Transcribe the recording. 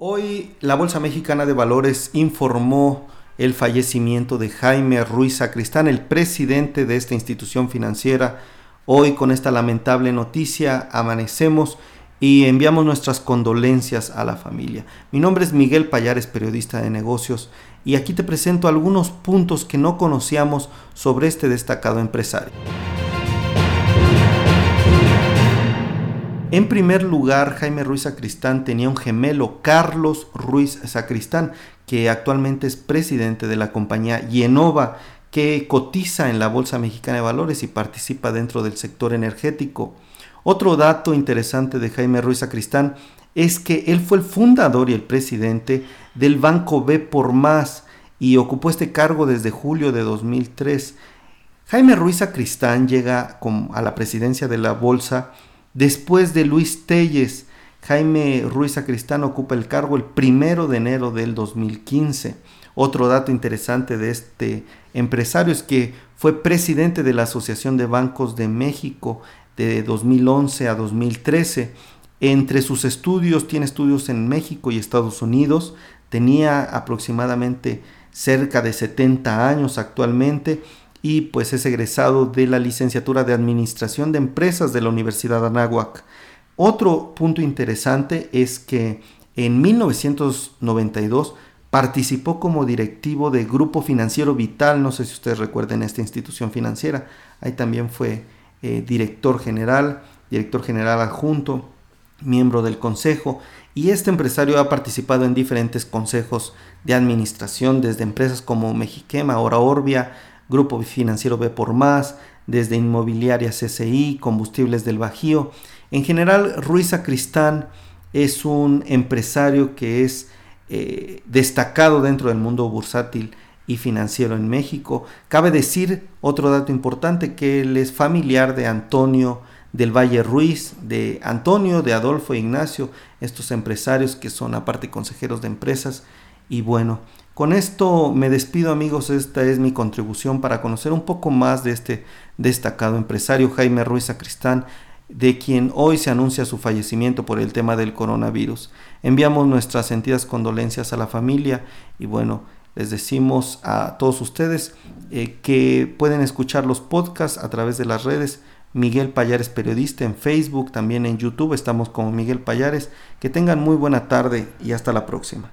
Hoy la Bolsa Mexicana de Valores informó el fallecimiento de Jaime Ruiz Sacristán, el presidente de esta institución financiera. Hoy con esta lamentable noticia amanecemos y enviamos nuestras condolencias a la familia. Mi nombre es Miguel Payares, periodista de negocios, y aquí te presento algunos puntos que no conocíamos sobre este destacado empresario. En primer lugar, Jaime Ruiz Sacristán tenía un gemelo, Carlos Ruiz Sacristán, que actualmente es presidente de la compañía Yenova, que cotiza en la Bolsa Mexicana de Valores y participa dentro del sector energético. Otro dato interesante de Jaime Ruiz Sacristán es que él fue el fundador y el presidente del Banco B por Más y ocupó este cargo desde julio de 2003. Jaime Ruiz Sacristán llega a la presidencia de la Bolsa Después de Luis Telles, Jaime Ruiz Sacristán ocupa el cargo el primero de enero del 2015. Otro dato interesante de este empresario es que fue presidente de la Asociación de Bancos de México de 2011 a 2013. Entre sus estudios, tiene estudios en México y Estados Unidos. Tenía aproximadamente cerca de 70 años actualmente y pues es egresado de la licenciatura de Administración de Empresas de la Universidad Anáhuac. Otro punto interesante es que en 1992 participó como directivo de Grupo Financiero Vital, no sé si ustedes recuerden esta institución financiera, ahí también fue eh, director general, director general adjunto, miembro del consejo, y este empresario ha participado en diferentes consejos de administración, desde empresas como Mexiquema, ahora Orbia, Grupo Financiero B por Más, desde Inmobiliaria CCI, Combustibles del Bajío. En general, Ruiz Sacristán es un empresario que es eh, destacado dentro del mundo bursátil y financiero en México. Cabe decir otro dato importante que él es familiar de Antonio del Valle Ruiz, de Antonio, de Adolfo e Ignacio, estos empresarios que son aparte consejeros de empresas. Y bueno, con esto me despido amigos, esta es mi contribución para conocer un poco más de este destacado empresario Jaime Ruiz Sacristán, de quien hoy se anuncia su fallecimiento por el tema del coronavirus. Enviamos nuestras sentidas condolencias a la familia y bueno, les decimos a todos ustedes eh, que pueden escuchar los podcasts a través de las redes. Miguel Payares Periodista en Facebook, también en YouTube estamos como Miguel Payares. Que tengan muy buena tarde y hasta la próxima.